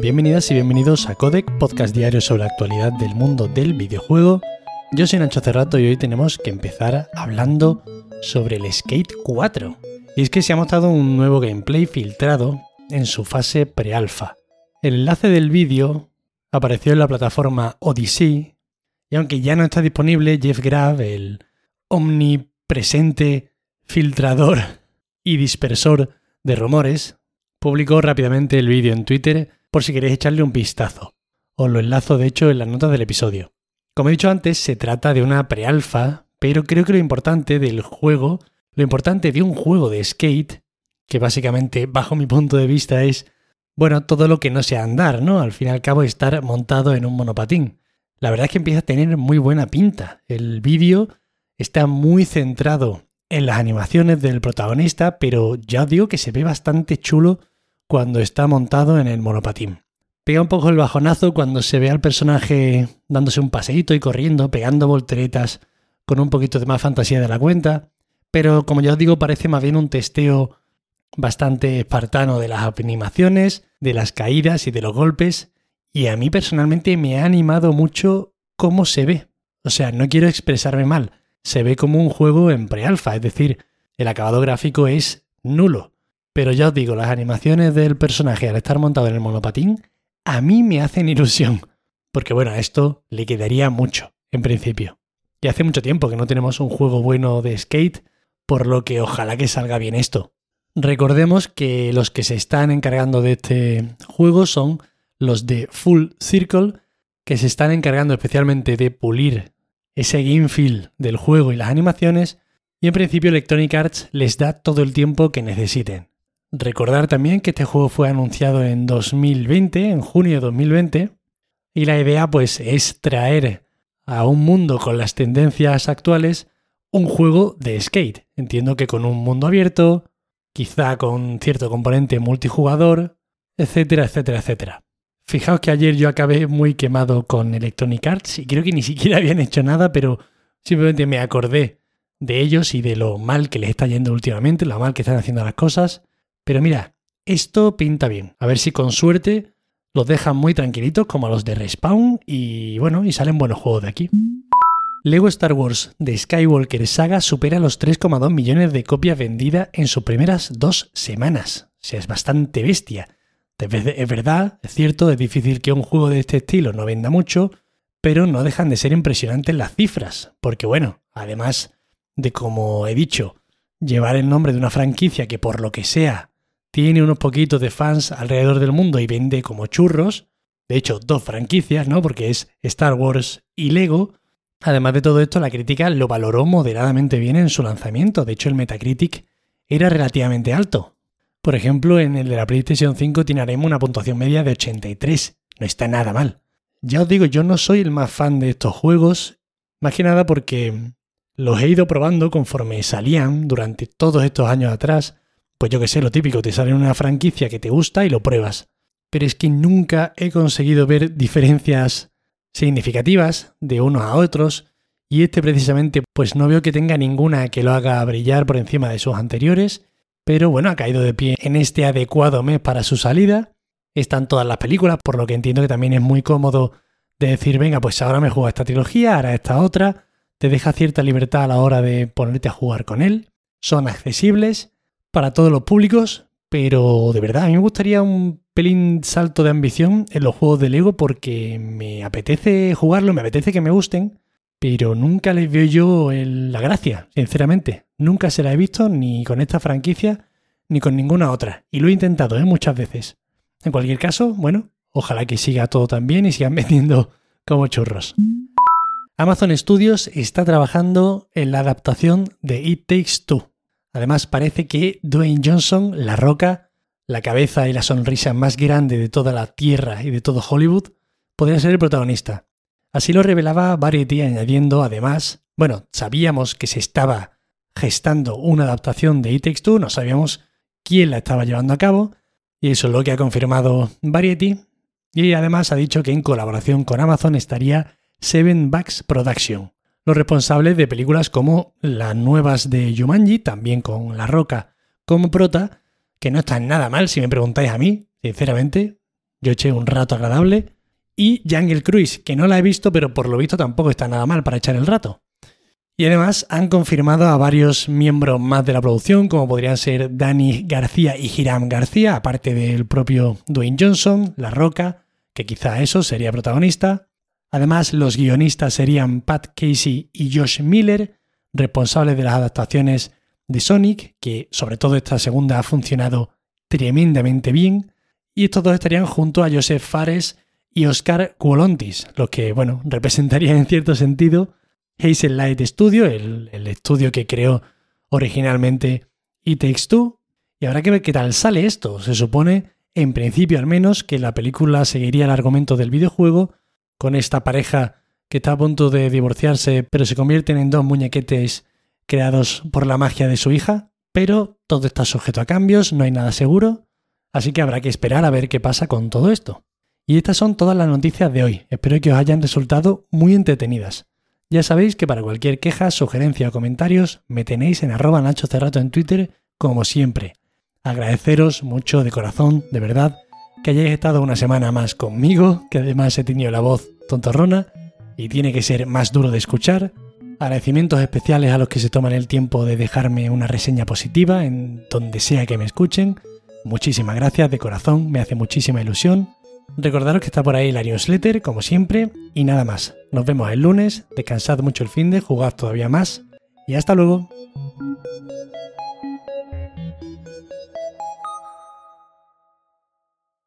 Bienvenidas y bienvenidos a Codec, podcast diario sobre la actualidad del mundo del videojuego. Yo soy Nacho Cerrato y hoy tenemos que empezar hablando sobre el Skate 4. Y es que se ha mostrado un nuevo gameplay filtrado en su fase pre-alfa. El enlace del vídeo apareció en la plataforma Odyssey y aunque ya no está disponible, Jeff Grab, el omnipresente filtrador y dispersor de rumores, publicó rápidamente el vídeo en Twitter por si queréis echarle un vistazo. Os lo enlazo de hecho en las notas del episodio. Como he dicho antes, se trata de una pre-alfa, pero creo que lo importante del juego, lo importante de un juego de skate, que básicamente bajo mi punto de vista es, bueno, todo lo que no sea andar, ¿no? Al fin y al cabo estar montado en un monopatín. La verdad es que empieza a tener muy buena pinta. El vídeo está muy centrado en las animaciones del protagonista, pero ya os digo que se ve bastante chulo cuando está montado en el monopatín. Pega un poco el bajonazo cuando se ve al personaje dándose un paseíto y corriendo, pegando volteretas con un poquito de más fantasía de la cuenta, pero como ya os digo parece más bien un testeo bastante espartano de las animaciones, de las caídas y de los golpes, y a mí personalmente me ha animado mucho cómo se ve. O sea, no quiero expresarme mal, se ve como un juego en pre-alfa, es decir, el acabado gráfico es nulo. Pero ya os digo, las animaciones del personaje al estar montado en el monopatín a mí me hacen ilusión. Porque bueno, a esto le quedaría mucho, en principio. Y hace mucho tiempo que no tenemos un juego bueno de skate, por lo que ojalá que salga bien esto. Recordemos que los que se están encargando de este juego son los de Full Circle, que se están encargando especialmente de pulir ese game feel del juego y las animaciones, y en principio Electronic Arts les da todo el tiempo que necesiten. Recordar también que este juego fue anunciado en 2020, en junio de 2020, y la idea pues es traer a un mundo con las tendencias actuales un juego de skate. Entiendo que con un mundo abierto, quizá con cierto componente multijugador, etcétera, etcétera, etcétera. Fijaos que ayer yo acabé muy quemado con Electronic Arts y creo que ni siquiera habían hecho nada, pero simplemente me acordé de ellos y de lo mal que les está yendo últimamente, lo mal que están haciendo las cosas, pero mira, esto pinta bien. A ver si con suerte los dejan muy tranquilitos como a los de Respawn y bueno, y salen buenos juegos de aquí. Lego Star Wars de Skywalker Saga supera los 3,2 millones de copias vendidas en sus primeras dos semanas. O sea, es bastante bestia. Es verdad, es cierto, es difícil que un juego de este estilo no venda mucho, pero no dejan de ser impresionantes las cifras, porque bueno, además de como he dicho, llevar el nombre de una franquicia que por lo que sea tiene unos poquitos de fans alrededor del mundo y vende como churros. De hecho, dos franquicias, ¿no? Porque es Star Wars y Lego. Además de todo esto, la crítica lo valoró moderadamente bien en su lanzamiento. De hecho, el Metacritic era relativamente alto. Por ejemplo, en el de la PlayStation 5 tiene una puntuación media de 83. No está nada mal. Ya os digo, yo no soy el más fan de estos juegos, más que nada porque los he ido probando conforme salían durante todos estos años atrás pues yo que sé, lo típico, te sale una franquicia que te gusta y lo pruebas. Pero es que nunca he conseguido ver diferencias significativas de unos a otros y este precisamente pues no veo que tenga ninguna que lo haga brillar por encima de sus anteriores, pero bueno, ha caído de pie en este adecuado mes para su salida. Están todas las películas, por lo que entiendo que también es muy cómodo de decir, venga, pues ahora me juego esta trilogía, ahora esta otra. Te deja cierta libertad a la hora de ponerte a jugar con él. Son accesibles para todos los públicos, pero de verdad, a mí me gustaría un pelín salto de ambición en los juegos de Lego porque me apetece jugarlo, me apetece que me gusten, pero nunca les veo yo la gracia, sinceramente. Nunca se la he visto ni con esta franquicia ni con ninguna otra. Y lo he intentado ¿eh? muchas veces. En cualquier caso, bueno, ojalá que siga todo tan bien y sigan vendiendo como churros. Amazon Studios está trabajando en la adaptación de It Takes Two, Además, parece que Dwayne Johnson, la roca, la cabeza y la sonrisa más grande de toda la Tierra y de todo Hollywood, podría ser el protagonista. Así lo revelaba Variety añadiendo, además, bueno, sabíamos que se estaba gestando una adaptación de It Takes Two, no sabíamos quién la estaba llevando a cabo, y eso es lo que ha confirmado Variety, y además ha dicho que en colaboración con Amazon estaría Seven Bucks Production los responsables de películas como las nuevas de Jumanji, también con La Roca como prota, que no están nada mal si me preguntáis a mí, sinceramente. yo eché un rato agradable. Y Jungle Cruise, que no la he visto, pero por lo visto tampoco está nada mal para echar el rato. Y además han confirmado a varios miembros más de la producción, como podrían ser Dani García y Hiram García, aparte del propio Dwayne Johnson, La Roca, que quizá eso sería protagonista. Además, los guionistas serían Pat Casey y Josh Miller, responsables de las adaptaciones de Sonic, que sobre todo esta segunda ha funcionado tremendamente bien. Y estos dos estarían junto a Joseph Fares y Oscar Cuolontis, los que, bueno, representarían en cierto sentido Hazel Light Studio, el, estudio que creó originalmente It Takes. Y habrá que ver qué tal sale esto. Se supone, en principio al menos, que la película seguiría el argumento del videojuego con esta pareja que está a punto de divorciarse, pero se convierten en dos muñequetes creados por la magia de su hija. Pero todo está sujeto a cambios, no hay nada seguro, así que habrá que esperar a ver qué pasa con todo esto. Y estas son todas las noticias de hoy. Espero que os hayan resultado muy entretenidas. Ya sabéis que para cualquier queja, sugerencia o comentarios me tenéis en arroba Nacho Cerrato en Twitter, como siempre. Agradeceros mucho de corazón, de verdad, que hayáis estado una semana más conmigo, que además he tenido la voz tontorrona y tiene que ser más duro de escuchar. Agradecimientos especiales a los que se toman el tiempo de dejarme una reseña positiva en donde sea que me escuchen. Muchísimas gracias de corazón, me hace muchísima ilusión. Recordaros que está por ahí la newsletter, como siempre, y nada más. Nos vemos el lunes, descansad mucho el fin de, jugad todavía más, y hasta luego.